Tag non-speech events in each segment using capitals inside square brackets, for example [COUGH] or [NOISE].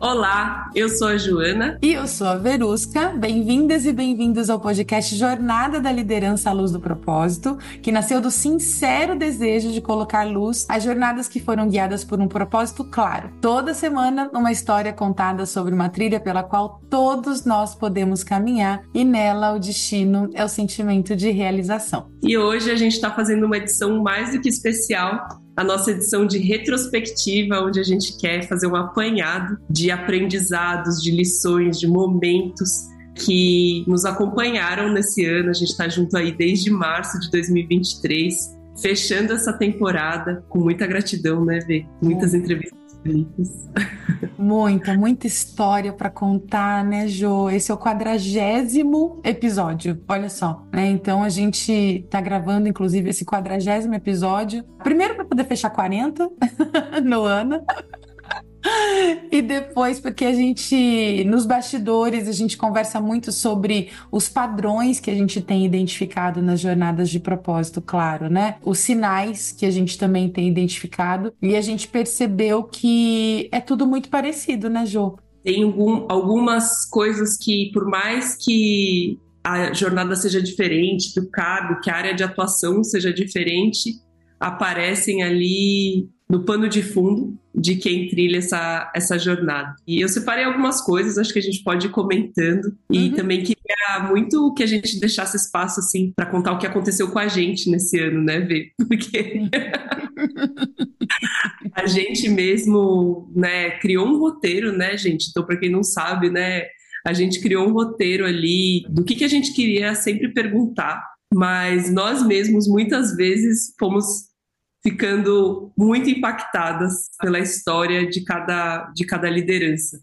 Olá, eu sou a Joana. E eu sou a Verusca. Bem-vindas e bem-vindos ao podcast Jornada da Liderança à Luz do Propósito, que nasceu do sincero desejo de colocar luz às jornadas que foram guiadas por um propósito claro. Toda semana, uma história contada sobre uma trilha pela qual todos nós podemos caminhar e nela o destino é o sentimento de realização. E hoje a gente está fazendo uma edição mais do que especial a nossa edição de retrospectiva, onde a gente quer fazer um apanhado de aprendizados, de lições, de momentos que nos acompanharam nesse ano. A gente está junto aí desde março de 2023, fechando essa temporada com muita gratidão, né, Vê? Muitas entrevistas Muita, muita história para contar, né, Jo? Esse é o quadragésimo episódio, olha só. Né? Então a gente tá gravando, inclusive, esse quadragésimo episódio. Primeiro para poder fechar 40 [LAUGHS] no ano. E depois, porque a gente, nos bastidores, a gente conversa muito sobre os padrões que a gente tem identificado nas jornadas de propósito, claro, né? Os sinais que a gente também tem identificado. E a gente percebeu que é tudo muito parecido, né, Jô? Tem algum, algumas coisas que, por mais que a jornada seja diferente, que o cargo, que a área de atuação seja diferente, aparecem ali no pano de fundo de quem trilha essa, essa jornada. E eu separei algumas coisas, acho que a gente pode ir comentando. E uhum. também queria muito que a gente deixasse espaço, assim, para contar o que aconteceu com a gente nesse ano, né, Vê? [LAUGHS] Porque a gente mesmo, né, criou um roteiro, né, gente? Então, para quem não sabe, né, a gente criou um roteiro ali do que, que a gente queria sempre perguntar, mas nós mesmos muitas vezes fomos ficando muito impactadas pela história de cada, de cada liderança.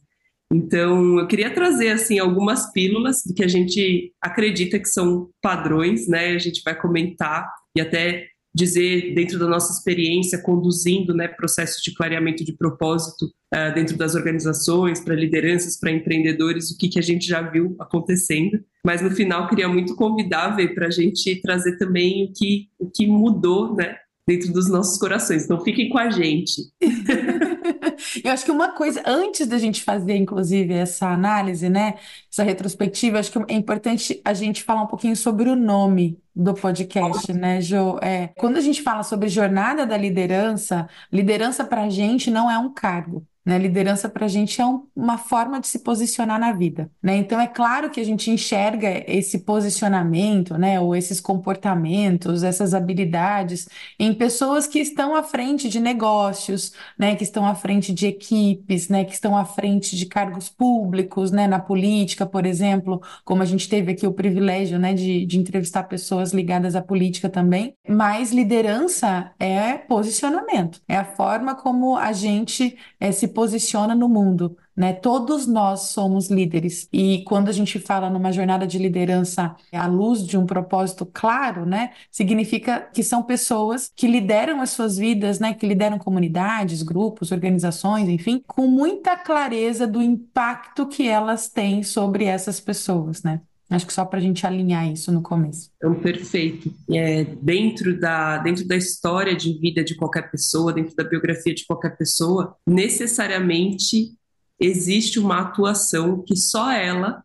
Então, eu queria trazer assim algumas pílulas do que a gente acredita que são padrões, né? A gente vai comentar e até dizer dentro da nossa experiência conduzindo, né, processos de clareamento de propósito uh, dentro das organizações, para lideranças, para empreendedores, o que que a gente já viu acontecendo. Mas no final queria muito convidar para a gente trazer também o que o que mudou, né, dentro dos nossos corações. Então fiquem com a gente. [LAUGHS] Eu acho que uma coisa, antes da gente fazer, inclusive, essa análise, né, essa retrospectiva, acho que é importante a gente falar um pouquinho sobre o nome do podcast, né, Jo? É, quando a gente fala sobre jornada da liderança, liderança para a gente não é um cargo. Né? Liderança para a gente é um, uma forma de se posicionar na vida. Né? Então, é claro que a gente enxerga esse posicionamento, né? ou esses comportamentos, essas habilidades em pessoas que estão à frente de negócios, né? que estão à frente de equipes, né? que estão à frente de cargos públicos, né? na política, por exemplo, como a gente teve aqui o privilégio né? de, de entrevistar pessoas ligadas à política também. Mas liderança é posicionamento, é a forma como a gente é, se posiciona no mundo, né? Todos nós somos líderes. E quando a gente fala numa jornada de liderança à luz de um propósito claro, né? Significa que são pessoas que lideram as suas vidas, né? Que lideram comunidades, grupos, organizações, enfim, com muita clareza do impacto que elas têm sobre essas pessoas, né? Acho que só para a gente alinhar isso no começo. Então, perfeito. É, dentro, da, dentro da história de vida de qualquer pessoa, dentro da biografia de qualquer pessoa, necessariamente existe uma atuação que só ela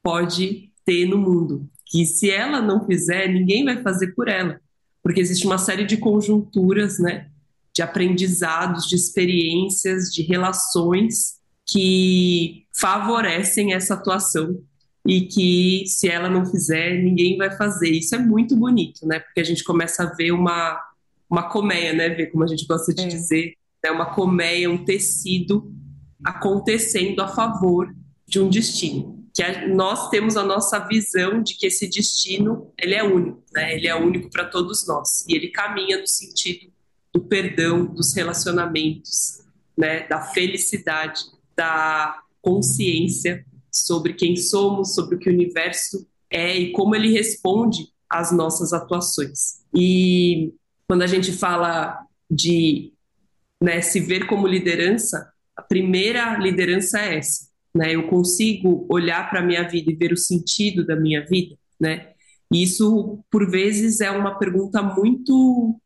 pode ter no mundo. Que se ela não fizer, ninguém vai fazer por ela. Porque existe uma série de conjunturas, né? De aprendizados, de experiências, de relações que favorecem essa atuação e que se ela não fizer, ninguém vai fazer. Isso é muito bonito, né? Porque a gente começa a ver uma, uma colmeia, né? Ver como a gente gosta de é. dizer, né? uma colmeia, um tecido acontecendo a favor de um destino. Que a, nós temos a nossa visão de que esse destino ele é único, né? Ele é único para todos nós e ele caminha no sentido do perdão, dos relacionamentos, né? Da felicidade, da consciência sobre quem somos, sobre o que o universo é e como ele responde às nossas atuações. E quando a gente fala de né, se ver como liderança, a primeira liderança é essa. Né? Eu consigo olhar para a minha vida e ver o sentido da minha vida, né? E isso, por vezes, é uma pergunta muito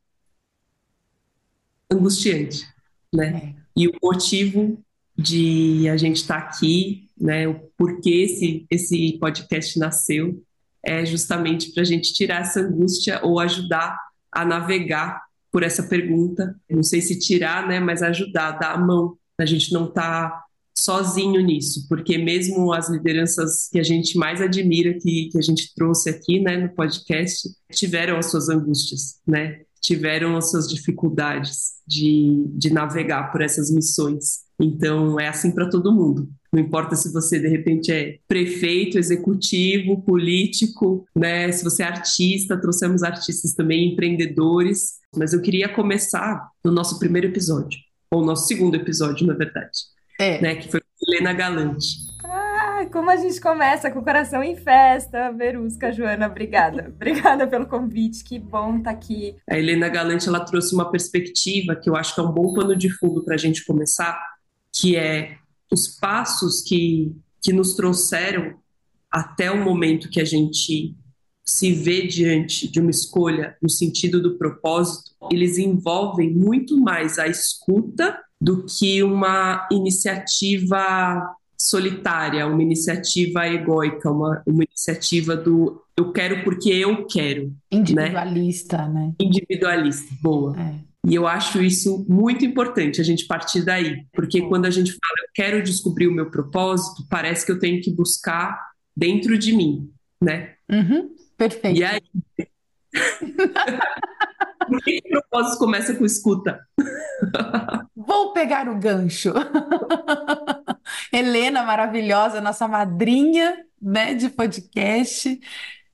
angustiante, né? É. E o motivo de a gente estar tá aqui, né? O porquê esse, esse podcast nasceu é justamente para a gente tirar essa angústia ou ajudar a navegar por essa pergunta. Não sei se tirar, né? Mas ajudar, dar a mão. A gente não está sozinho nisso, porque mesmo as lideranças que a gente mais admira, que, que a gente trouxe aqui, né, no podcast, tiveram as suas angústias, né? Tiveram as suas dificuldades de, de navegar por essas missões. Então, é assim para todo mundo. Não importa se você, de repente, é prefeito, executivo, político, né? Se você é artista, trouxemos artistas também, empreendedores. Mas eu queria começar no nosso primeiro episódio, ou nosso segundo episódio, na verdade. É. Né, que foi com Helena Galante. Ah, como a gente começa com o coração em festa. Verusca, Joana, obrigada. [LAUGHS] obrigada pelo convite, que bom estar tá aqui. A Helena Galante, ela trouxe uma perspectiva que eu acho que é um bom pano de fundo para a gente começar, que é os passos que, que nos trouxeram até o momento que a gente se vê diante de uma escolha no sentido do propósito, eles envolvem muito mais a escuta do que uma iniciativa solitária, uma iniciativa egóica, uma, uma iniciativa do eu quero porque eu quero. Né? Individualista, né? né? Individualista, boa. É. E eu acho isso muito importante, a gente partir daí, porque quando a gente fala, eu quero descobrir o meu propósito, parece que eu tenho que buscar dentro de mim, né? Uhum, perfeito. E aí. [LAUGHS] Por que, o propósito começa com escuta? Vou pegar o gancho. [LAUGHS] Helena, maravilhosa, nossa madrinha né, de podcast.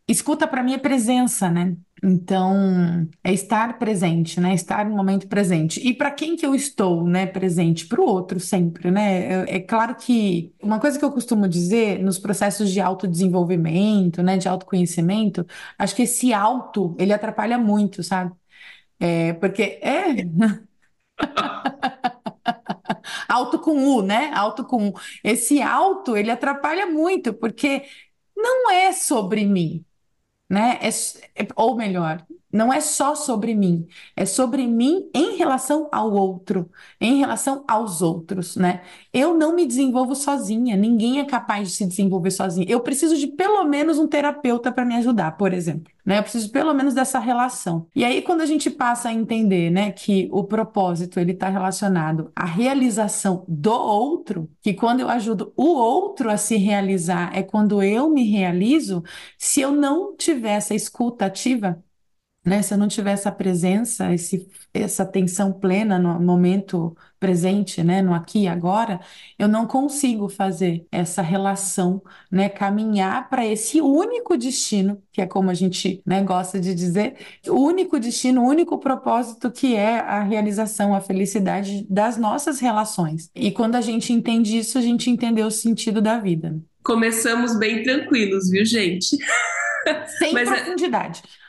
Escuta para mim é presença, né? Então, é estar presente, né? Estar no momento presente. E para quem que eu estou, né, presente? Para o outro sempre, né? É, é, claro que uma coisa que eu costumo dizer nos processos de autodesenvolvimento, né, de autoconhecimento, acho que esse auto, ele atrapalha muito, sabe? É, porque é [LAUGHS] Auto com U, né? Auto com U. Esse auto, ele atrapalha muito, porque não é sobre mim, né? É, é, ou melhor, não é só sobre mim, é sobre mim em relação ao outro, em relação aos outros, né? Eu não me desenvolvo sozinha, ninguém é capaz de se desenvolver sozinho. Eu preciso de pelo menos um terapeuta para me ajudar, por exemplo, né? Eu preciso pelo menos dessa relação. E aí quando a gente passa a entender, né, que o propósito ele está relacionado à realização do outro, que quando eu ajudo o outro a se realizar é quando eu me realizo, se eu não tiver essa escuta ativa né? Se eu não tiver essa presença, esse, essa atenção plena no momento presente, né? No aqui e agora, eu não consigo fazer essa relação, né? Caminhar para esse único destino, que é como a gente, né, gosta de dizer, o único destino, o único propósito que é a realização, a felicidade das nossas relações. E quando a gente entende isso, a gente entendeu o sentido da vida. Começamos bem tranquilos, viu, gente? Sem Mas é profundidade. É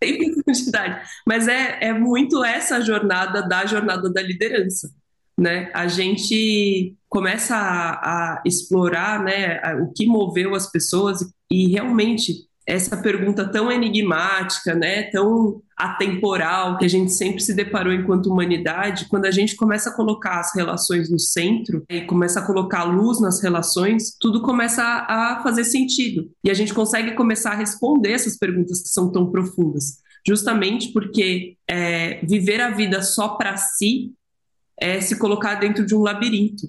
tem profundidade. Mas é, é muito essa jornada da jornada da liderança. Né? A gente começa a, a explorar né, o que moveu as pessoas e realmente essa pergunta tão enigmática, né, tão atemporal que a gente sempre se deparou enquanto humanidade, quando a gente começa a colocar as relações no centro e começa a colocar luz nas relações, tudo começa a fazer sentido. E a gente consegue começar a responder essas perguntas que são tão profundas, justamente porque é, viver a vida só para si é se colocar dentro de um labirinto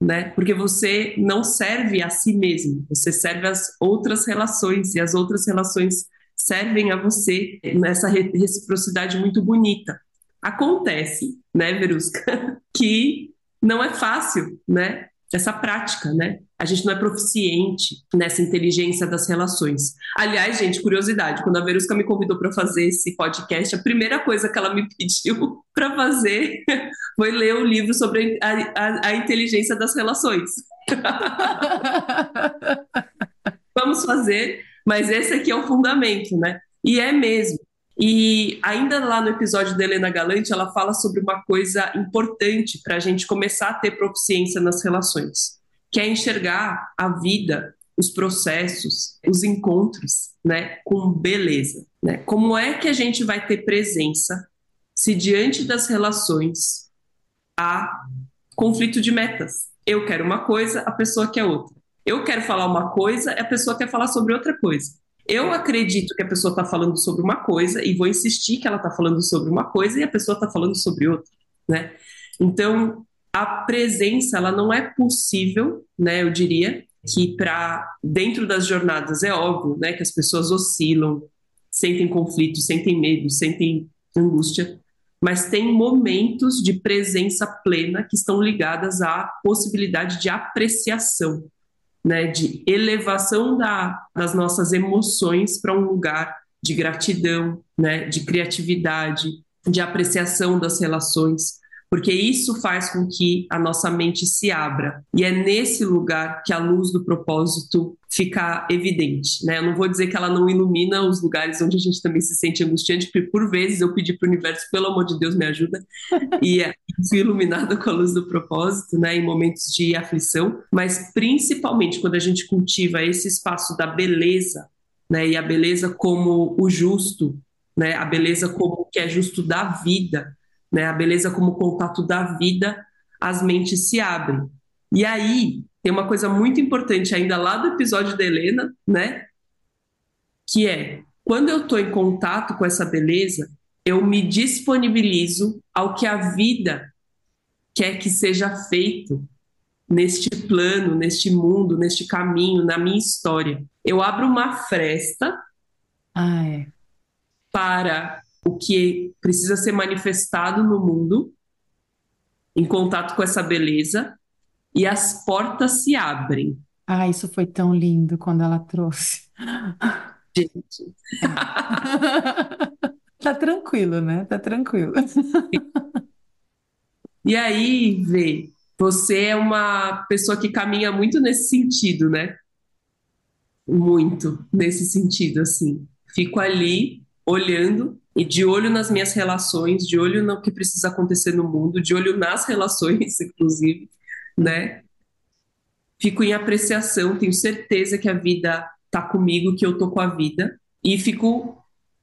né? Porque você não serve a si mesmo, você serve as outras relações e as outras relações servem a você nessa reciprocidade muito bonita. Acontece, né, Verusca, [LAUGHS] que não é fácil, né? essa prática, né? A gente não é proficiente nessa inteligência das relações. Aliás, gente, curiosidade, quando a Verusca me convidou para fazer esse podcast, a primeira coisa que ela me pediu [LAUGHS] para fazer [LAUGHS] foi ler o um livro sobre a, a, a inteligência das relações. [LAUGHS] Vamos fazer, mas esse aqui é o fundamento, né? E é mesmo. E ainda lá no episódio da Helena Galante, ela fala sobre uma coisa importante para a gente começar a ter proficiência nas relações, que é enxergar a vida, os processos, os encontros, né, com beleza. Né? Como é que a gente vai ter presença se diante das relações há conflito de metas? eu quero uma coisa, a pessoa quer outra. Eu quero falar uma coisa, a pessoa quer falar sobre outra coisa. Eu acredito que a pessoa está falando sobre uma coisa e vou insistir que ela está falando sobre uma coisa e a pessoa está falando sobre outra, né? Então, a presença, ela não é possível, né? Eu diria que para dentro das jornadas é óbvio, né? Que as pessoas oscilam, sentem conflito, sentem medo, sentem angústia, mas tem momentos de presença plena que estão ligadas à possibilidade de apreciação, né, de elevação da, das nossas emoções para um lugar de gratidão, né, de criatividade, de apreciação das relações, porque isso faz com que a nossa mente se abra. E é nesse lugar que a luz do propósito fica evidente. Né? Eu não vou dizer que ela não ilumina os lugares onde a gente também se sente angustiante, porque por vezes eu pedi para o universo, pelo amor de Deus, me ajuda, [LAUGHS] e é, fui iluminada com a luz do propósito, né, em momentos de aflição, mas principalmente quando a gente cultiva esse espaço da beleza, né, e a beleza como o justo, né, a beleza como o que é justo da vida, né? A beleza como contato da vida, as mentes se abrem. E aí tem uma coisa muito importante ainda lá do episódio da Helena, né? Que é quando eu estou em contato com essa beleza, eu me disponibilizo ao que a vida quer que seja feito neste plano, neste mundo, neste caminho, na minha história. Eu abro uma fresta ah, é. para o que precisa ser manifestado no mundo, em contato com essa beleza, e as portas se abrem. Ah, isso foi tão lindo quando ela trouxe. Gente. [LAUGHS] tá tranquilo, né? Tá tranquilo. E aí, vê, você é uma pessoa que caminha muito nesse sentido, né? Muito nesse sentido, assim. Fico ali olhando e de olho nas minhas relações, de olho no que precisa acontecer no mundo, de olho nas [LAUGHS] relações, inclusive, né? Fico em apreciação, tenho certeza que a vida tá comigo, que eu tô com a vida, e fico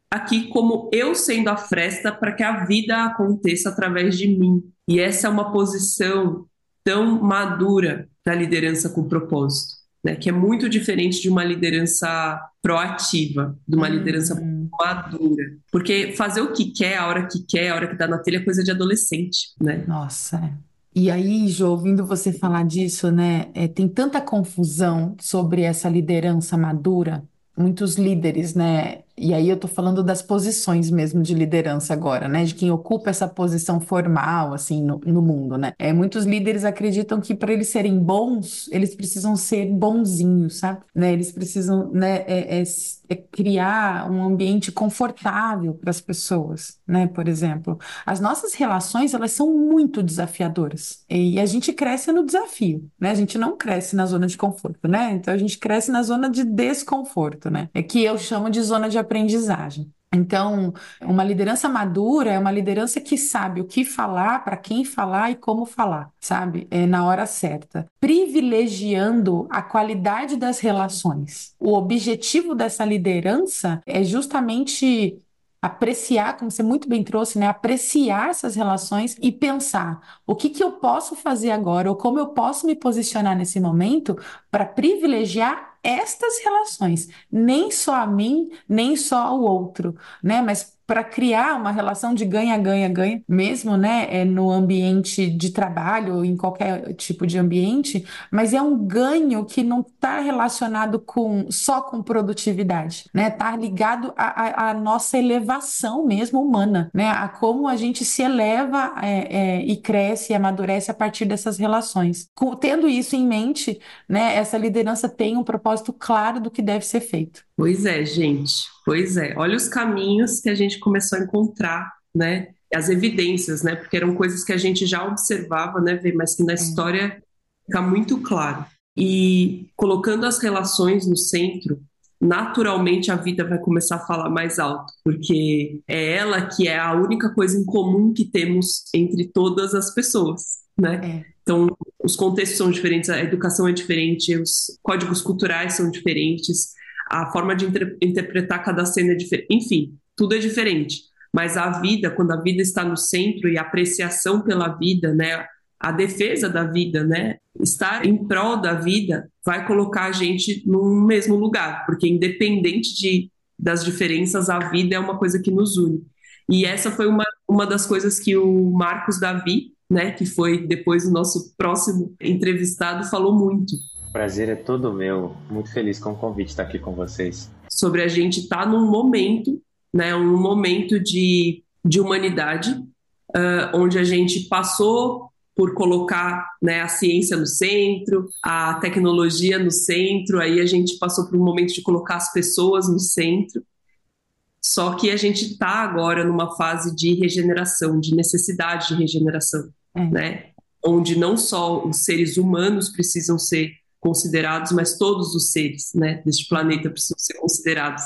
aqui como eu sendo a fresta para que a vida aconteça através de mim. E essa é uma posição tão madura da liderança com propósito né, que é muito diferente de uma liderança proativa, de uma liderança madura. Porque fazer o que quer, a hora que quer, a hora que dá na telha é coisa de adolescente, né? Nossa, é. E aí, Jo, ouvindo você falar disso, né, é, tem tanta confusão sobre essa liderança madura, muitos líderes, né, e aí eu tô falando das posições mesmo de liderança agora, né? De quem ocupa essa posição formal, assim, no, no mundo, né? É, muitos líderes acreditam que para eles serem bons, eles precisam ser bonzinhos, sabe? Né? Eles precisam, né, é, é, é criar um ambiente confortável para as pessoas, né? Por exemplo, as nossas relações, elas são muito desafiadoras. E a gente cresce no desafio, né? A gente não cresce na zona de conforto, né? Então a gente cresce na zona de desconforto, né? É que eu chamo de zona de aprendizagem. Então, uma liderança madura é uma liderança que sabe o que falar, para quem falar e como falar, sabe? É na hora certa. Privilegiando a qualidade das relações. O objetivo dessa liderança é justamente apreciar, como você muito bem trouxe, né? Apreciar essas relações e pensar o que, que eu posso fazer agora ou como eu posso me posicionar nesse momento para privilegiar estas relações, nem só a mim, nem só ao outro, né? Mas para criar uma relação de ganha-ganha-ganha, mesmo né, é no ambiente de trabalho em qualquer tipo de ambiente, mas é um ganho que não está relacionado com só com produtividade, né? Está ligado à, nossa elevação mesmo humana, né? A como a gente se eleva é, é, e cresce e amadurece a partir dessas relações. Com, tendo isso em mente, né, essa liderança tem um propósito claro do que deve ser feito. Pois é, gente. Pois é. Olha os caminhos que a gente começou a encontrar, né? As evidências, né? Porque eram coisas que a gente já observava, né, mas que na história fica muito claro. E colocando as relações no centro, naturalmente a vida vai começar a falar mais alto, porque é ela que é a única coisa em comum que temos entre todas as pessoas, né? É. Então, os contextos são diferentes, a educação é diferente, os códigos culturais são diferentes, a forma de inter interpretar cada cena é diferente, enfim, tudo é diferente. Mas a vida, quando a vida está no centro e a apreciação pela vida, né, a defesa da vida, né? Estar em prol da vida vai colocar a gente num mesmo lugar, porque independente de, das diferenças, a vida é uma coisa que nos une. E essa foi uma, uma das coisas que o Marcos Davi, né, que foi depois o nosso próximo entrevistado, falou muito. Prazer é todo meu. Muito feliz com o convite estar aqui com vocês. Sobre a gente estar tá num momento, né, um momento de, de humanidade, uh, onde a gente passou por colocar né, a ciência no centro, a tecnologia no centro, aí a gente passou por um momento de colocar as pessoas no centro. Só que a gente está agora numa fase de regeneração, de necessidade de regeneração, é. né? Onde não só os seres humanos precisam ser considerados, mas todos os seres, né, deste planeta precisam ser considerados.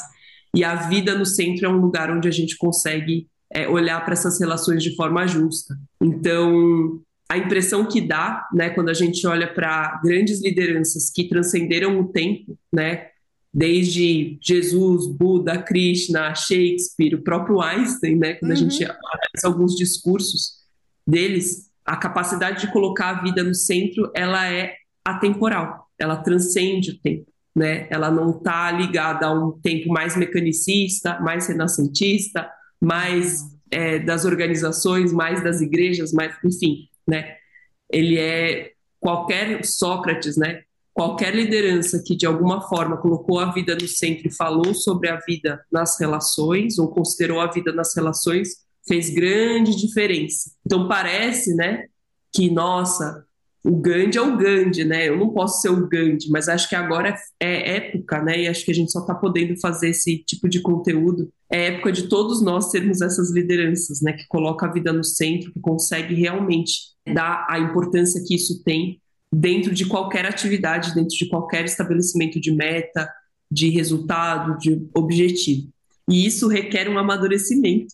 E a vida no centro é um lugar onde a gente consegue é, olhar para essas relações de forma justa. Então, a impressão que dá, né, quando a gente olha para grandes lideranças que transcenderam o tempo, né, desde Jesus, Buda, Krishna, Shakespeare, o próprio Einstein, né, quando uhum. a gente analisa alguns discursos deles, a capacidade de colocar a vida no centro, ela é atemporal, ela transcende o tempo, né? Ela não está ligada a um tempo mais mecanicista, mais renascentista, mais é, das organizações, mais das igrejas, mais, enfim, né? Ele é qualquer Sócrates, né? Qualquer liderança que de alguma forma colocou a vida no centro e falou sobre a vida nas relações ou considerou a vida nas relações fez grande diferença. Então parece, né, que nossa, o Gandhi é o Gandhi, né? Eu não posso ser o Gandhi, mas acho que agora é, é época, né? E acho que a gente só está podendo fazer esse tipo de conteúdo. É época de todos nós sermos essas lideranças, né? Que coloca a vida no centro, que consegue realmente dar a importância que isso tem dentro de qualquer atividade, dentro de qualquer estabelecimento de meta, de resultado, de objetivo. E isso requer um amadurecimento,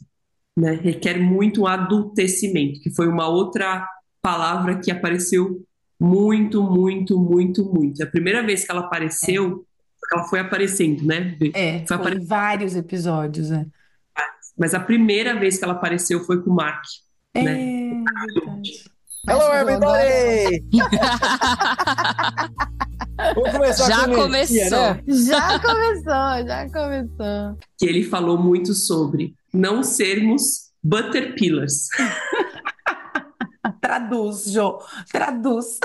né? Requer muito um adultecimento, que foi uma outra palavra que apareceu muito, muito, muito, muito. A primeira vez que ela apareceu, é. ela foi aparecendo, né? É, foi, foi vários episódios, né? Mas a primeira vez que ela apareceu foi com o Mark. É, né? Hello, everybody! Vamos começar já com começou. né? Já começou, já começou. Que ele falou muito sobre não sermos butterpillars. [LAUGHS] [LAUGHS] Traduz, Jô, traduz.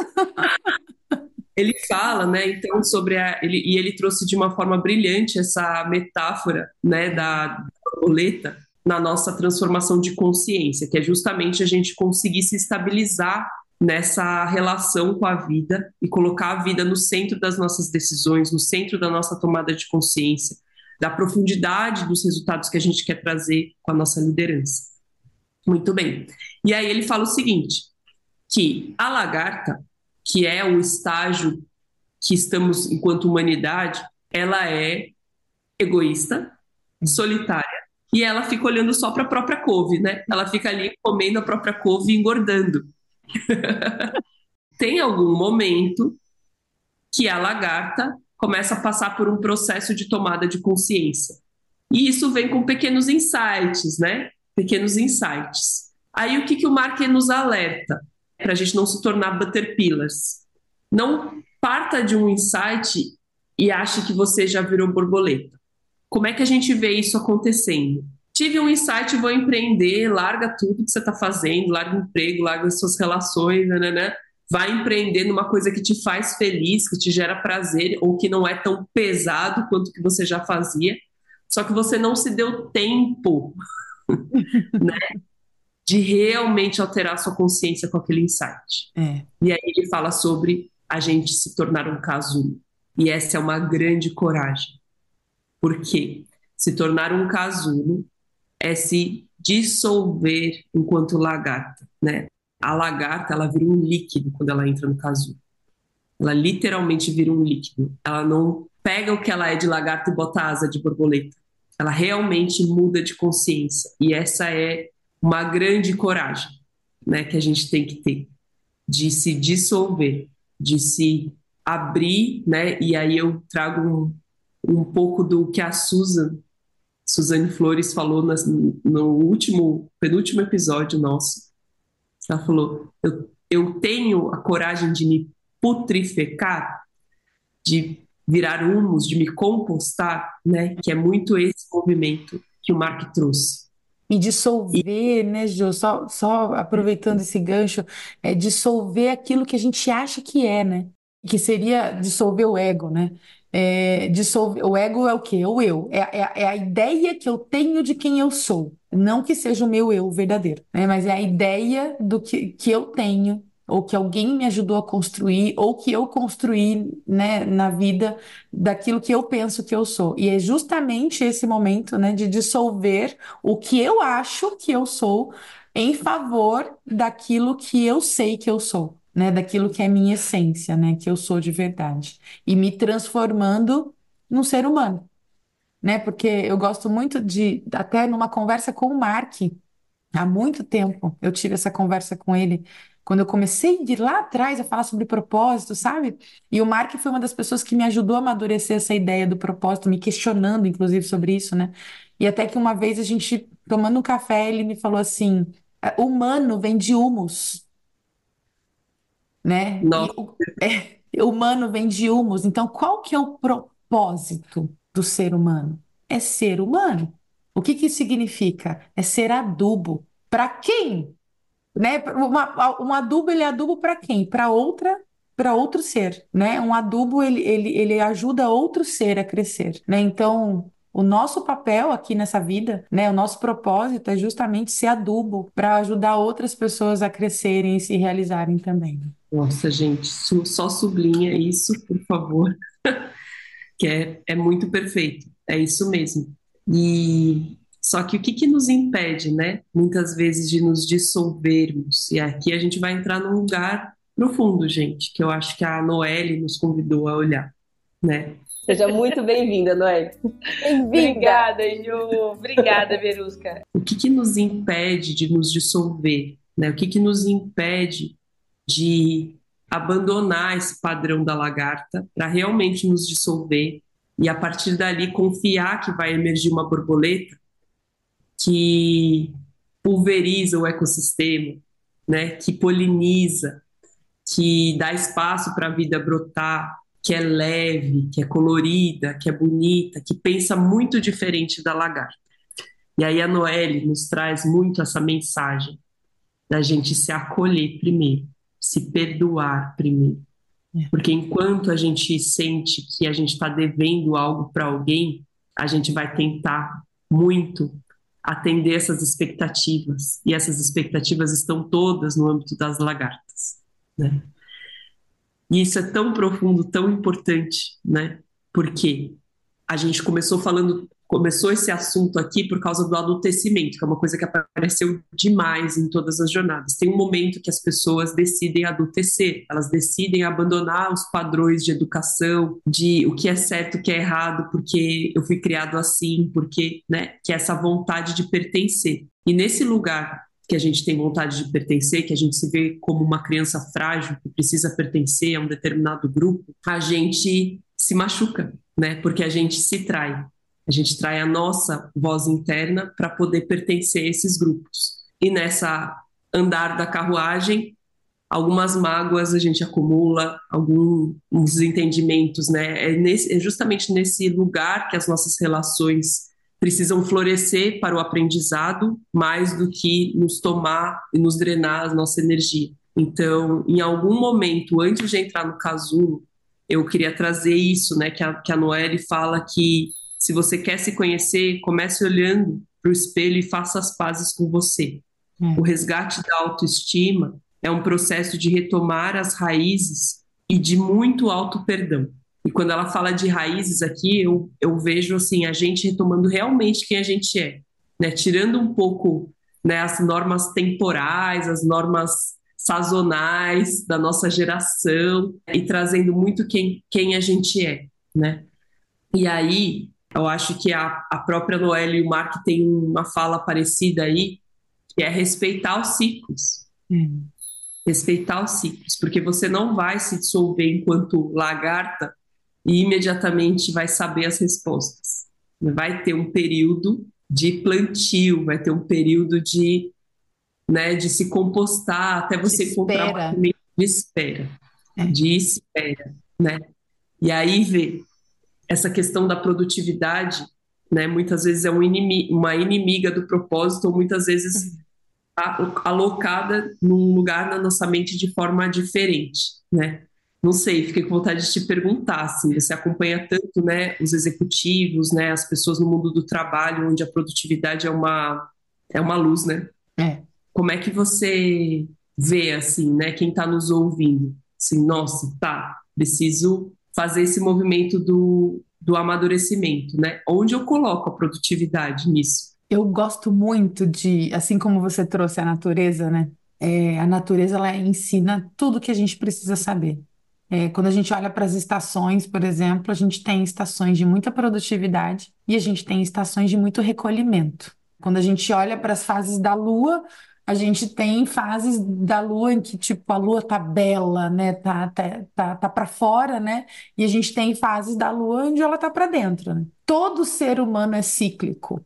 Ele fala, né, então, sobre a. Ele, e ele trouxe de uma forma brilhante essa metáfora, né, da borboleta na nossa transformação de consciência, que é justamente a gente conseguir se estabilizar nessa relação com a vida e colocar a vida no centro das nossas decisões, no centro da nossa tomada de consciência, da profundidade dos resultados que a gente quer trazer com a nossa liderança. Muito bem. E aí ele fala o seguinte: que a lagarta, que é o estágio que estamos enquanto humanidade, ela é egoísta, solitária, e ela fica olhando só para a própria couve, né? Ela fica ali comendo a própria couve e engordando. [LAUGHS] Tem algum momento que a lagarta começa a passar por um processo de tomada de consciência. E isso vem com pequenos insights, né? Pequenos insights. Aí o que, que o Mark nos alerta? Para a gente não se tornar butterpillars. Não parta de um insight e ache que você já virou borboleta. Como é que a gente vê isso acontecendo? Tive um insight, vou empreender, larga tudo que você está fazendo, larga o emprego, larga as suas relações, né, né, vai empreender numa coisa que te faz feliz, que te gera prazer ou que não é tão pesado quanto que você já fazia. Só que você não se deu tempo [LAUGHS] né? De realmente alterar sua consciência com aquele insight. É. E aí ele fala sobre a gente se tornar um casulo. E essa é uma grande coragem. Porque se tornar um casulo é se dissolver enquanto lagarta, né? A lagarta, ela vira um líquido quando ela entra no casulo. Ela literalmente vira um líquido. Ela não pega o que ela é de lagarta e bota asa de borboleta ela realmente muda de consciência. E essa é uma grande coragem né, que a gente tem que ter de se dissolver, de se abrir, né? E aí eu trago um, um pouco do que a Susan, Suzane Flores falou nas, no último, penúltimo episódio nosso. Ela falou: eu eu tenho a coragem de me putrificar, de virar humus, de me compostar, né? Que é muito esse movimento que o Mark trouxe. E dissolver, né, Jo? Só, só aproveitando esse gancho, é dissolver aquilo que a gente acha que é, né? Que seria dissolver o ego, né? É, dissolver, o ego é o quê? O eu. É, é, é a ideia que eu tenho de quem eu sou. Não que seja o meu eu verdadeiro, né? Mas é a ideia do que, que eu tenho ou que alguém me ajudou a construir, ou que eu construí, né, na vida daquilo que eu penso que eu sou. E é justamente esse momento, né, de dissolver o que eu acho que eu sou em favor daquilo que eu sei que eu sou, né, daquilo que é minha essência, né, que eu sou de verdade, e me transformando num ser humano. Né, porque eu gosto muito de, até numa conversa com o Mark, há muito tempo, eu tive essa conversa com ele, quando eu comecei de lá atrás a falar sobre propósito, sabe? E o Mark foi uma das pessoas que me ajudou a amadurecer essa ideia do propósito, me questionando, inclusive, sobre isso, né? E até que uma vez a gente, tomando um café, ele me falou assim: humano vem de humus, né? Nossa. E [LAUGHS] é, humano vem de humus. Então, qual que é o propósito do ser humano? É ser humano. O que que isso significa? É ser adubo. Para quem? Né? Uma, um adubo ele é adubo para quem? Para outra, para outro ser, né? Um adubo ele, ele, ele ajuda outro ser a crescer, né? Então o nosso papel aqui nessa vida, né, o nosso propósito é justamente ser adubo para ajudar outras pessoas a crescerem e se realizarem também. Nossa, gente, só sublinha isso, por favor, [LAUGHS] que é, é muito perfeito, é isso mesmo. E só que o que, que nos impede, né, muitas vezes, de nos dissolvermos? E aqui a gente vai entrar num lugar profundo, gente, que eu acho que a Noelle nos convidou a olhar, né? Seja muito bem-vinda, Noelle. Obrigada, Ju. Obrigada, Verusca. O que, que nos impede de nos dissolver? Né? O que, que nos impede de abandonar esse padrão da lagarta para realmente nos dissolver e a partir dali confiar que vai emergir uma borboleta que pulveriza o ecossistema, né, que poliniza, que dá espaço para a vida brotar, que é leve, que é colorida, que é bonita, que pensa muito diferente da lagarta. E aí a Noelle nos traz muito essa mensagem da gente se acolher primeiro, se perdoar primeiro. É. Porque enquanto a gente sente que a gente está devendo algo para alguém, a gente vai tentar muito atender essas expectativas. E essas expectativas estão todas no âmbito das lagartas. Né? E isso é tão profundo, tão importante, né? Porque a gente começou falando começou esse assunto aqui por causa do adultecimento, que é uma coisa que apareceu demais em todas as jornadas. Tem um momento que as pessoas decidem adultecer, elas decidem abandonar os padrões de educação, de o que é certo, o que é errado, porque eu fui criado assim, porque, né, que é essa vontade de pertencer. E nesse lugar que a gente tem vontade de pertencer, que a gente se vê como uma criança frágil que precisa pertencer a um determinado grupo, a gente se machuca, né? Porque a gente se trai. A gente trai a nossa voz interna para poder pertencer a esses grupos. E nessa andar da carruagem, algumas mágoas a gente acumula, alguns desentendimentos, né? É, nesse, é justamente nesse lugar que as nossas relações precisam florescer para o aprendizado mais do que nos tomar e nos drenar a nossa energia. Então, em algum momento, antes de entrar no casulo, eu queria trazer isso, né? Que a, que a Noelle fala que se você quer se conhecer, comece olhando para o espelho e faça as pazes com você. É. O resgate da autoestima é um processo de retomar as raízes e de muito auto perdão. E quando ela fala de raízes aqui, eu, eu vejo assim a gente retomando realmente quem a gente é, né? Tirando um pouco né, as normas temporais, as normas sazonais da nossa geração e trazendo muito quem, quem a gente é, né? E aí eu acho que a, a própria Noelle e o Mark têm uma fala parecida aí, que é respeitar os ciclos. Hum. Respeitar os ciclos, porque você não vai se dissolver enquanto lagarta e imediatamente vai saber as respostas. Vai ter um período de plantio, vai ter um período de né, de se compostar até você De encontrar um espera. alimento de espera, É. de espera, né? E aí vê essa questão da produtividade, né, muitas vezes é um inimi uma inimiga do propósito, ou muitas vezes a- alocada num lugar na nossa mente de forma diferente, né? Não sei, fiquei com vontade de te perguntar, assim, você acompanha tanto, né, os executivos, né, as pessoas no mundo do trabalho, onde a produtividade é uma, é uma luz, né? É. Como é que você vê, assim, né, quem está nos ouvindo? Assim, nossa, tá, preciso fazer esse movimento do, do amadurecimento, né? Onde eu coloco a produtividade nisso? Eu gosto muito de, assim como você trouxe a natureza, né? É, a natureza ela ensina tudo que a gente precisa saber. É, quando a gente olha para as estações, por exemplo, a gente tem estações de muita produtividade e a gente tem estações de muito recolhimento. Quando a gente olha para as fases da lua, a gente tem fases da lua em que, tipo, a lua tá bela, né? Tá, tá, tá, tá para fora, né? E a gente tem fases da lua onde ela tá para dentro, né? Todo ser humano é cíclico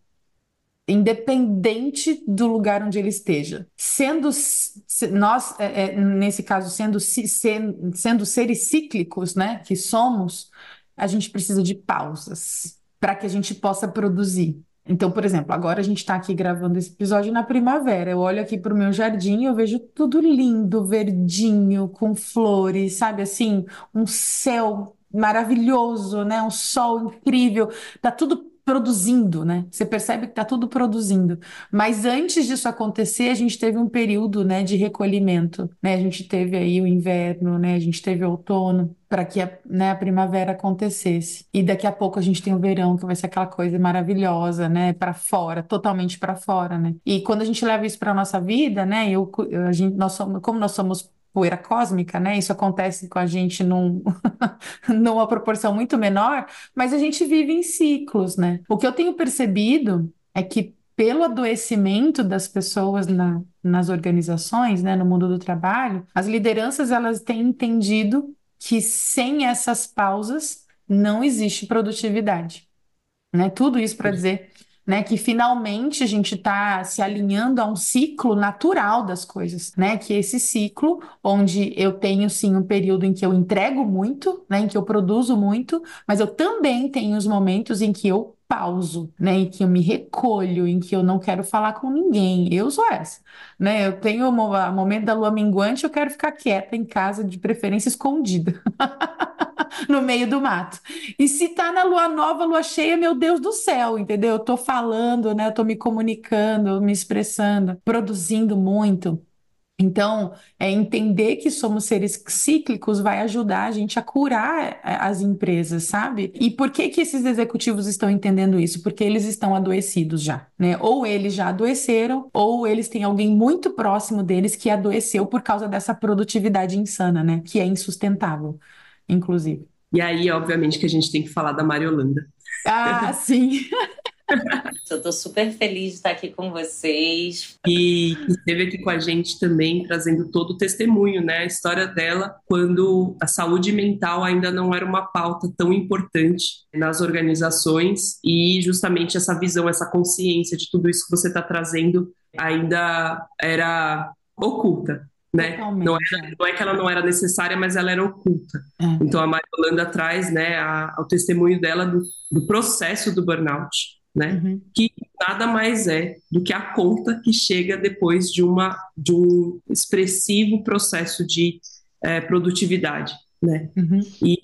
independente do lugar onde ele esteja. Sendo se- nós, é, é, nesse caso, sendo, sen- sendo seres cíclicos, né, que somos, a gente precisa de pausas para que a gente possa produzir. Então, por exemplo, agora a gente está aqui gravando esse episódio na primavera. Eu olho aqui para o meu jardim e eu vejo tudo lindo, verdinho, com flores, sabe assim, um céu maravilhoso, né? Um sol incrível. Tá tudo produzindo, né? Você percebe que tá tudo produzindo. Mas antes disso acontecer, a gente teve um período, né, de recolhimento, né? A gente teve aí o inverno, né? A gente teve o outono para que a, né, a primavera acontecesse. E daqui a pouco a gente tem o verão, que vai ser aquela coisa maravilhosa, né? Para fora, totalmente para fora, né? E quando a gente leva isso para nossa vida, né? Eu, eu- a gente, nós somos, como nós somos poeira cósmica, né? Isso acontece com a gente num, [LAUGHS] numa proporção muito menor, mas a gente vive em ciclos, né? O que eu tenho percebido é que pelo adoecimento das pessoas na- nas organizações, né, no mundo do trabalho, as lideranças elas têm entendido que sem essas pausas não existe produtividade, né? Tudo isso para dizer, né, que finalmente a gente está se alinhando a um ciclo natural das coisas, né? Que é esse ciclo onde eu tenho sim um período em que eu entrego muito, né, em que eu produzo muito, mas eu também tenho os momentos em que eu pauso, né, em que eu me recolho, em que eu não quero falar com ninguém. Eu sou essa, né? Eu tenho o mo- o momento da lua minguante, eu quero ficar quieta em casa, de preferência escondida. [LAUGHS] No meio do mato. E se tá na lua nova, lua cheia, meu Deus do céu, entendeu? Eu tô falando, né? Eu tô me comunicando, me expressando, produzindo muito. Então, é entender que somos seres cíclicos vai ajudar a gente a curar eh, as empresas, sabe? E por que que esses executivos estão entendendo isso? Porque eles estão adoecidos já, né? Ou eles já adoeceram, ou eles têm alguém muito próximo deles que adoeceu por causa dessa produtividade insana, né? Que é insustentável, inclusive. E aí, obviamente, que a gente tem que falar da Mariolanda. Ah, [LAUGHS] sim. Eu tô super feliz de estar aqui com vocês. E que esteve aqui com a gente também, trazendo todo o testemunho, né? A história dela, quando a saúde mental ainda não era uma pauta tão importante nas organizações, e justamente essa visão, essa consciência de tudo isso que você está trazendo ainda era oculta. Né? Não, era- não é que ela não era necessária, mas ela era oculta. É. Então a Maria Holanda traz né, a- o testemunho dela do, do processo do burnout, né? Uhum. que nada mais é do que a conta que chega depois de, uma, de um expressivo processo de eh, produtividade, né? Uhum. E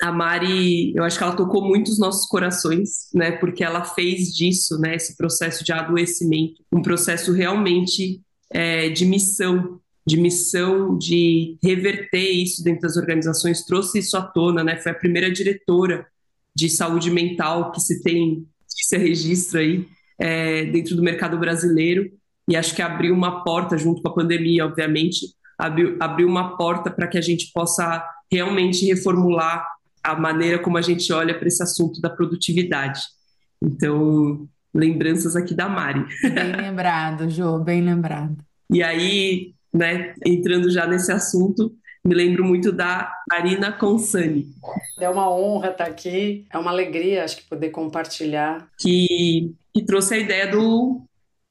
a Mari, eu acho que ela tocou muito os nossos corações, né? Porque ela fez disso, né? Esse processo de adoecimento, um processo realmente eh, de missão, de missão de reverter isso dentro das organizações, trouxe isso à tona, né? Foi a primeira diretora de saúde mental que se tem, que se registra aí eh, dentro do mercado brasileiro e acho que abriu uma porta junto com a pandemia, obviamente, abriu, abriu uma porta para que a gente possa realmente reformular a maneira como a gente olha para esse assunto da produtividade. Então, lembranças aqui da Mari. Bem lembrado, Jô, bem lembrado. E aí, né, entrando já nesse assunto, me lembro muito da Arina Consani, É uma honra estar aqui, é uma alegria, acho que poder compartilhar. que, que trouxe a ideia do,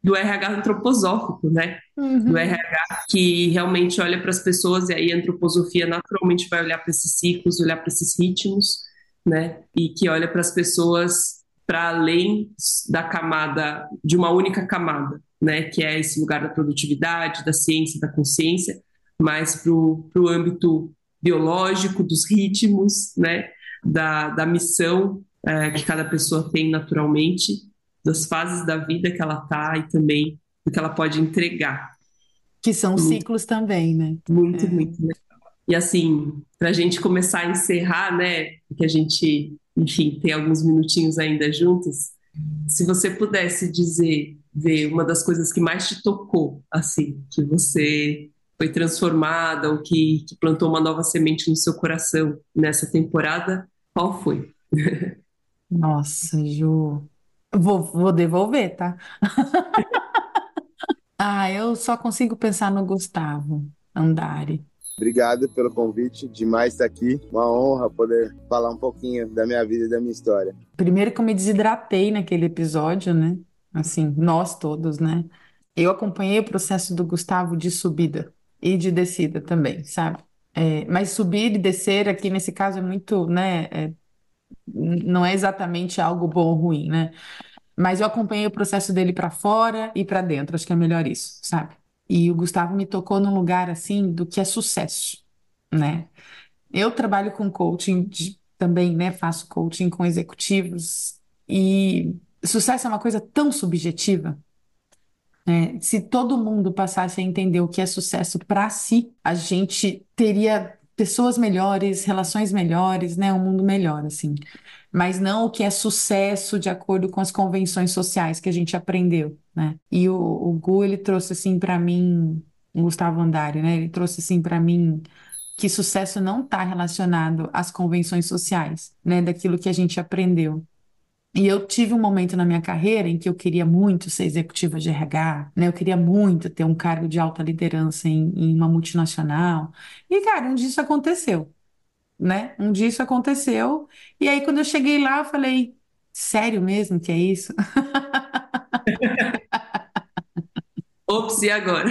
do RH antroposófico, né? Uhum. Do RH que realmente olha para as pessoas e aí a antroposofia naturalmente vai olhar para esses ciclos, olhar para esses ritmos, né? E que olha para as pessoas para além da camada de uma única camada, né? Que é esse lugar da produtividade, da ciência, da consciência, mas para o âmbito biológico, dos ritmos, né? Da, da missão é, que cada pessoa tem naturalmente das fases da vida que ela tá e também do que ela pode entregar. Que são Muito. ciclos também, né? Muito, É. muito legal. E assim, para a gente começar a encerrar, né, que a gente, enfim, tem alguns minutinhos ainda juntos, se você pudesse dizer, ver uma das coisas que mais te tocou, assim, que você foi transformada ou que, que plantou uma nova semente no seu coração nessa temporada, qual foi? [LAUGHS] Nossa, Ju. Vou, vou devolver, tá? [LAUGHS] Ah, eu só consigo pensar no Gustavo Andari. Obrigado pelo convite, demais estar aqui. Uma honra poder falar um pouquinho da minha vida e da minha história. Primeiro que eu me desidratei naquele episódio, né? Assim, nós todos, né? Eu acompanhei o processo do Gustavo de subida e de descida também, sabe? É, mas subir e descer aqui nesse caso é muito, né? é, não é exatamente algo bom ou ruim, né? Mas eu acompanhei o processo dele para fora e para dentro, acho que é melhor isso, sabe? E o Gustavo me tocou num lugar assim do que é sucesso, né? Eu trabalho com coaching de- também, né? Faço coaching com executivos e sucesso é uma coisa tão subjetiva, né? Se todo mundo passasse a entender o que é sucesso para si, a gente teria pessoas melhores, relações melhores, né? Um mundo melhor, assim. Mas não o que é sucesso de acordo com as convenções sociais que a gente aprendeu, né? E o, o Gu, ele trouxe assim para mim, o Gustavo Andari, né? Ele trouxe assim para mim que sucesso não está relacionado às convenções sociais, né? Daquilo que a gente aprendeu. E eu tive um momento na minha carreira em que eu queria muito ser executiva de RH, né? Eu queria muito ter um cargo de alta liderança em, em uma multinacional. E, cara, um dia isso aconteceu, né? Um dia isso aconteceu. E aí, quando eu cheguei lá, eu falei, sério mesmo que é isso? [LAUGHS] Ops, e agora?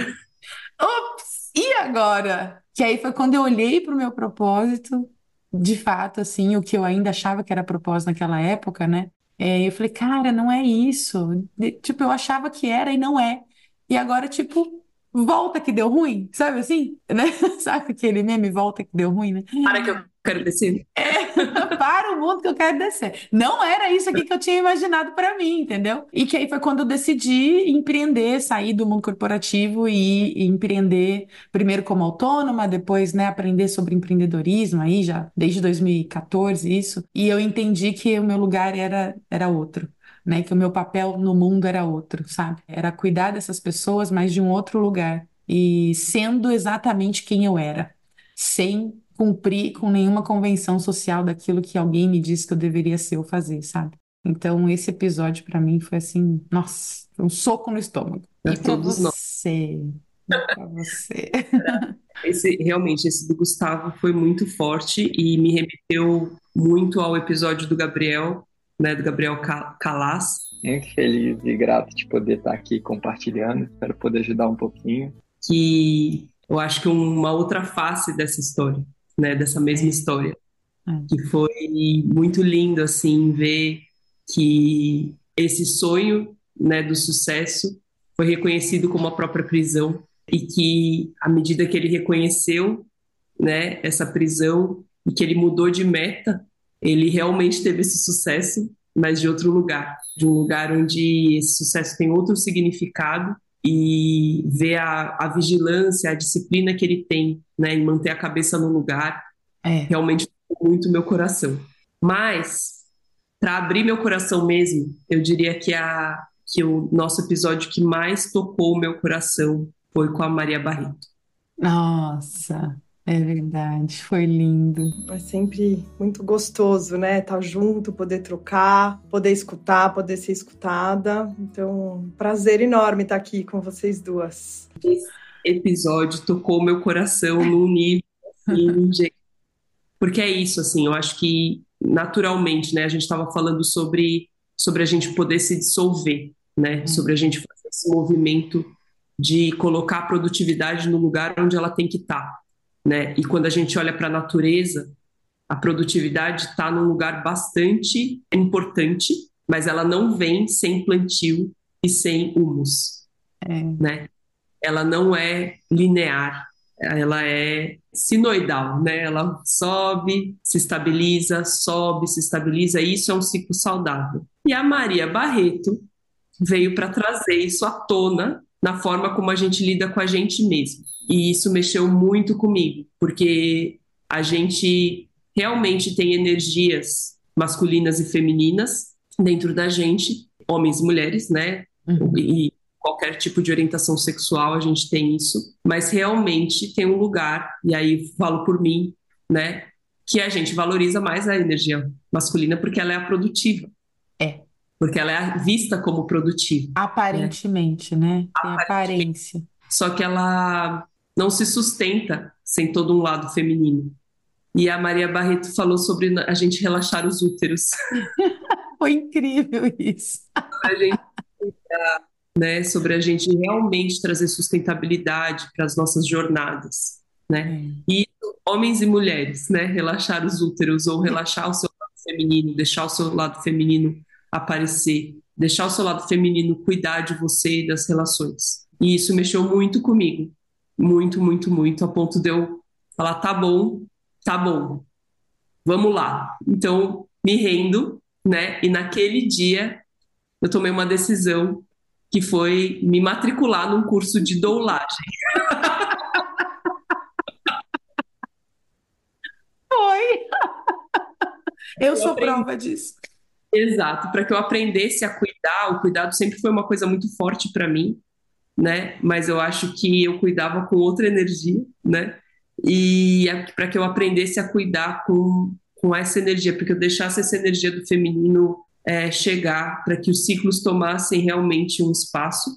Ops, e agora? Que aí foi quando eu olhei para o meu propósito, de fato, assim, o que eu ainda achava que era propósito naquela época, né? É, eu falei, cara, não é isso. De- tipo, eu achava que era e não é. E agora, tipo, volta que deu ruim, sabe assim? [LAUGHS] Né? Sabe aquele meme, volta que deu ruim, né? Para que eu quero descer. [LAUGHS] para o mundo que eu quero descer. Não era isso aqui que eu tinha imaginado para mim, entendeu? E que aí foi quando eu decidi empreender, sair do mundo corporativo e, e empreender primeiro como autônoma, depois, né, aprender sobre empreendedorismo aí já desde 2014 isso. E eu entendi que o meu lugar era era outro. Né, que o meu papel no mundo era outro, sabe? Era cuidar dessas pessoas, mas de um outro lugar. E sendo exatamente quem eu era, sem cumprir com nenhuma convenção social daquilo que alguém me disse que eu deveria ser ou fazer, sabe? Então, esse episódio pra mim foi assim, nossa, foi um soco no estômago. E pra todos nós. você? Pra você? [LAUGHS] Esse, realmente, esse do Gustavo foi muito forte e me remeteu muito ao episódio do Gabriel, né, do Gabriel Ca- Calas, Muito feliz e grato de poder estar aqui compartilhando. Espero poder ajudar um pouquinho. que eu acho que uma outra face dessa história, né, dessa mesma história, É. que foi muito lindo assim ver que esse sonho, né, do sucesso foi reconhecido como a própria prisão e que à medida que ele reconheceu, né, essa prisão e que ele mudou de meta, ele realmente teve esse sucesso, mas de outro lugar, de um lugar onde esse sucesso tem outro significado e ver a, a vigilância, a disciplina que ele tem, né, em manter a cabeça no lugar, É. realmente muito meu coração. Mas para abrir meu coração mesmo, eu diria que a que o nosso episódio que mais tocou o meu coração foi com a Maria Barreto. Nossa, é verdade, foi lindo. É sempre muito gostoso, né? Estar junto, poder trocar, poder escutar, poder ser escutada. Então, prazer enorme estar aqui com vocês duas. Esse episódio tocou meu coração num nível assim, gente. Porque é isso, assim, eu acho que naturalmente, né, a gente estava falando sobre, sobre a gente poder se dissolver, né, sobre a gente fazer esse movimento de colocar a produtividade no lugar onde ela tem que estar, né? E quando a gente olha para a natureza, a produtividade está num lugar bastante importante, mas ela não vem sem plantio e sem humus, É. né? Ela não é linear, ela é sinoidal, né? Ela sobe, se estabiliza, sobe, se estabiliza, e isso é um ciclo saudável. E a Maria Barreto veio para trazer isso à tona na forma como a gente lida com a gente mesmo. E isso mexeu muito comigo, porque a gente realmente tem energias masculinas e femininas dentro da gente, homens e mulheres, né? Uhum. E qualquer tipo de orientação sexual, a gente tem isso, mas realmente tem um lugar, e aí falo por mim, né, que a gente valoriza mais a energia masculina porque ela é a produtiva. É. Porque ela é vista como produtiva. Aparentemente, né? Tem aparência. Só que ela não se sustenta sem todo um lado feminino. E a Maria Barreto falou sobre a gente relaxar os úteros. [LAUGHS] Foi incrível isso. a gente né, sobre a gente realmente trazer sustentabilidade para as nossas jornadas, né? E homens e mulheres, né, relaxar os úteros ou relaxar o seu lado feminino, deixar o seu lado feminino aparecer, deixar o seu lado feminino cuidar de você e das relações. E isso mexeu muito comigo, muito, muito, muito, a ponto de eu falar, tá bom, tá bom, vamos lá. Então, me rendo, né? E naquele dia eu tomei uma decisão que foi me matricular num curso de doulagem. [LAUGHS] Foi! Eu sou prova disso. Exato, para que eu aprendesse a cuidar. O cuidado sempre foi uma coisa muito forte para mim, né? Mas eu acho que eu cuidava com outra energia, né? E para que eu aprendesse a cuidar com, com essa energia, para que eu deixasse essa energia do feminino é, chegar, para que os ciclos tomassem realmente um espaço.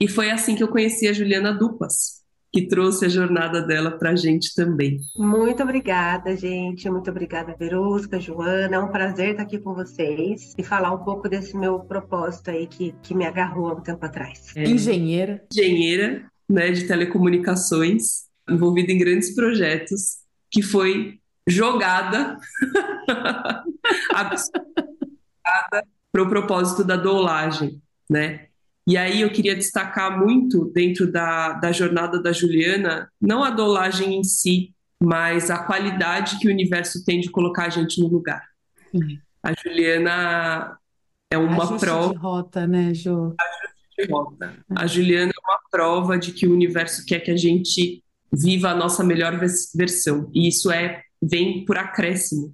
E foi assim que eu conheci a Juliana Dupas, que trouxe a jornada dela para a gente também. Muito obrigada, gente. Muito obrigada, Verusca, Joana. É um prazer estar aqui com vocês e falar um pouco desse meu propósito aí que, que me agarrou há um tempo atrás. É, Engenheira. engenheira né, de telecomunicações, envolvida em grandes projetos, que foi jogada [LAUGHS] para [LAUGHS] o propósito da doulagem, né? E aí eu queria destacar muito dentro da, da jornada da Juliana, não a doulagem em si, mas a qualidade que o universo tem de colocar a gente no lugar. A Juliana é uma prova de rota, né, Jo? de rota. A Juliana é uma prova de que o universo quer que a gente viva a nossa melhor vers- versão. E isso é vem por acréscimo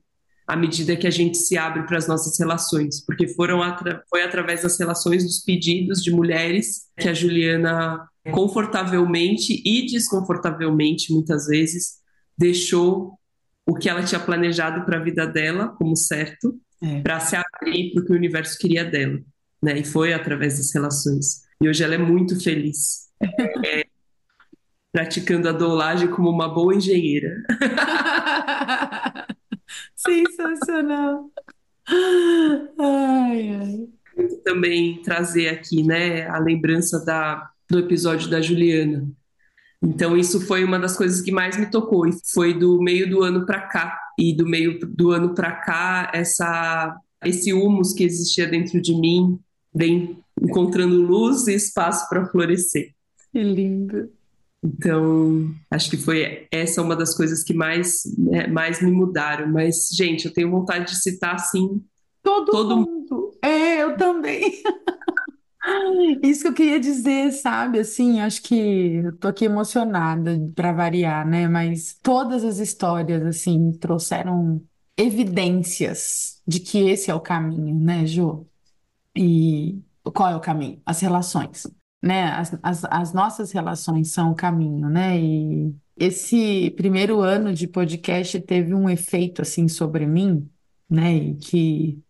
à medida que a gente se abre para as nossas relações, porque foram atra- foi através das relações dos pedidos de mulheres que a Juliana confortavelmente e desconfortavelmente muitas vezes deixou o que ela tinha planejado para a vida dela como certo É. para se abrir para o que o universo queria dela, né? E foi através das relações. E hoje ela é muito feliz, é, praticando a doulagem como uma boa engenheira. [LAUGHS] Sensacional. Ai, ai. Também trazer aqui, né, a lembrança da, do episódio da Juliana. Então isso foi uma das coisas que mais me tocou e foi do meio do ano para cá e do meio do ano para cá essa esse humus que existia dentro de mim vem encontrando luz e espaço para florescer. Que lindo. Então, acho que foi essa uma das coisas que mais, né, mais me mudaram. Mas, gente, eu tenho vontade de citar, assim, Todo, Todo mundo. É, eu também. [LAUGHS] Isso que eu queria dizer, sabe? Assim, acho que eu tô aqui emocionada para variar, né? Mas todas as histórias, assim, trouxeram evidências de que esse é o caminho, né, Ju? E qual é o caminho? As relações, né? As, as, as nossas relações são o caminho, né? E esse primeiro ano de podcast teve um efeito, assim, sobre mim, né? E que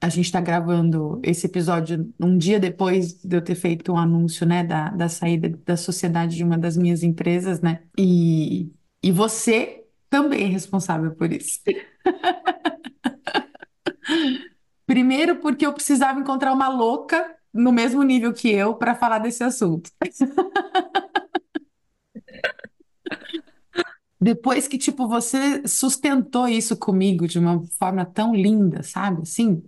a gente está gravando esse episódio um dia depois de eu ter feito um anúncio, né, da, da saída da sociedade de uma das minhas empresas, né? E, e você também é responsável por isso. [LAUGHS] Primeiro, porque eu precisava encontrar uma louca no mesmo nível que eu para falar desse assunto. Depois que, tipo, você sustentou isso comigo de uma forma tão linda, sabe? Assim,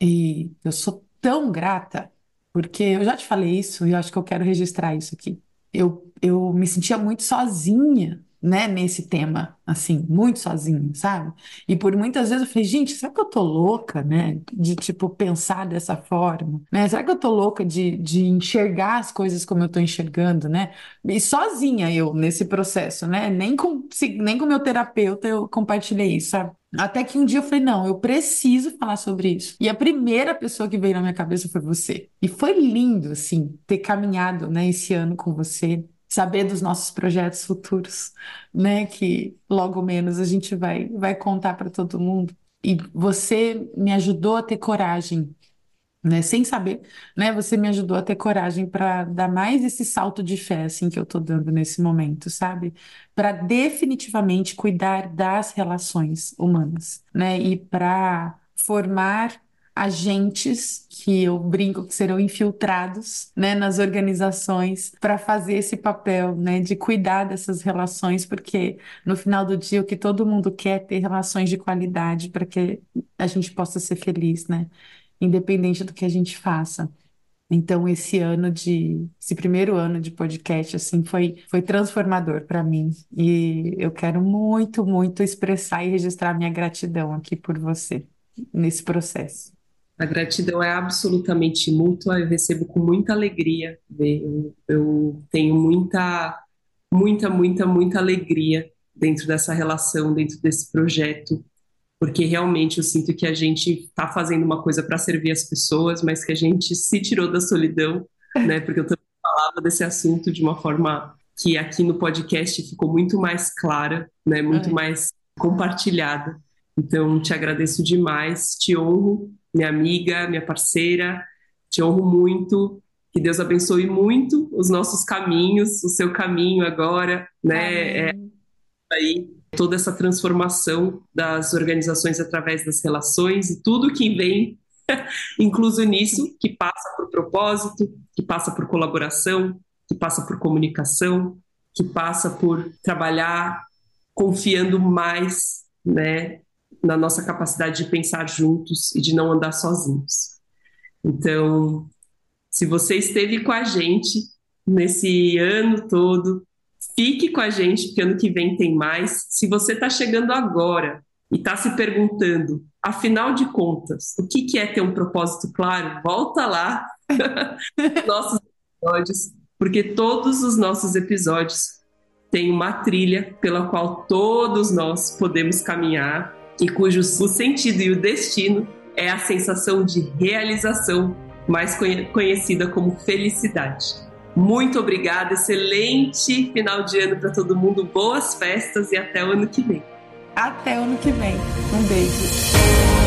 e eu sou tão grata, porque eu já te falei isso e eu acho que eu quero registrar isso aqui. Eu, eu me sentia muito sozinha né, nesse tema, assim, muito sozinho, sabe? E por muitas vezes eu falei, gente, será que eu tô louca, né, de, tipo, pensar dessa forma, né? Será que eu tô louca de, de enxergar as coisas como eu tô enxergando, né? E sozinha eu nesse processo, né? Nem com, nem com meu terapeuta eu compartilhei isso, sabe? Até que um dia eu falei, não, eu preciso falar sobre isso. E a primeira pessoa que veio na minha cabeça foi você. E foi lindo, assim, ter caminhado, né, esse ano com você, saber dos nossos projetos futuros, né? Que logo menos a gente vai, vai contar para todo mundo. E você me ajudou a ter coragem, né? Sem saber, né? Você me ajudou a ter coragem para dar mais esse salto de fé, assim, que eu tô dando nesse momento, sabe? Para definitivamente cuidar das relações humanas, né? E para formar agentes que eu brinco que serão infiltrados, né, nas organizações para fazer esse papel, né, de cuidar dessas relações, porque no final do dia o que todo mundo quer é ter relações de qualidade para que a gente possa ser feliz, né, independente do que a gente faça. Então esse ano de esse primeiro ano de podcast assim foi foi transformador para mim e eu quero muito muito expressar e registrar minha gratidão aqui por você nesse processo. A gratidão é absolutamente mútua, eu recebo com muita alegria. Eu, eu tenho muita, muita, muita, muita alegria dentro dessa relação, dentro desse projeto, porque realmente eu sinto que a gente está fazendo uma coisa para servir as pessoas, mas que a gente se tirou da solidão, né? [LAUGHS] Porque eu também falava desse assunto de uma forma que aqui no podcast ficou muito mais clara, né? Muito é. mais compartilhada. Então, te agradeço demais, te honro minha amiga, minha parceira. Te honro muito. Que Deus abençoe muito os nossos caminhos, o seu caminho agora, né? É, aí toda essa transformação das organizações através das relações e tudo que vem [LAUGHS] incluso nisso, que passa por propósito, que passa por colaboração, que passa por comunicação, que passa por trabalhar confiando mais, né, na nossa capacidade de pensar juntos e de não andar sozinhos. Então, se você esteve com a gente nesse ano todo, fique com a gente, porque ano que vem tem mais. Se você está chegando agora e está se perguntando, afinal de contas, o que, que é ter um propósito claro, volta lá [LAUGHS] nossos episódios, porque todos os nossos episódios têm uma trilha pela qual todos nós podemos caminhar e cujo o sentido e o destino é a sensação de realização, mais conhecida como felicidade. Muito obrigada, excelente final de ano para todo mundo, boas festas e até o ano que vem. Até o ano que vem. Um beijo.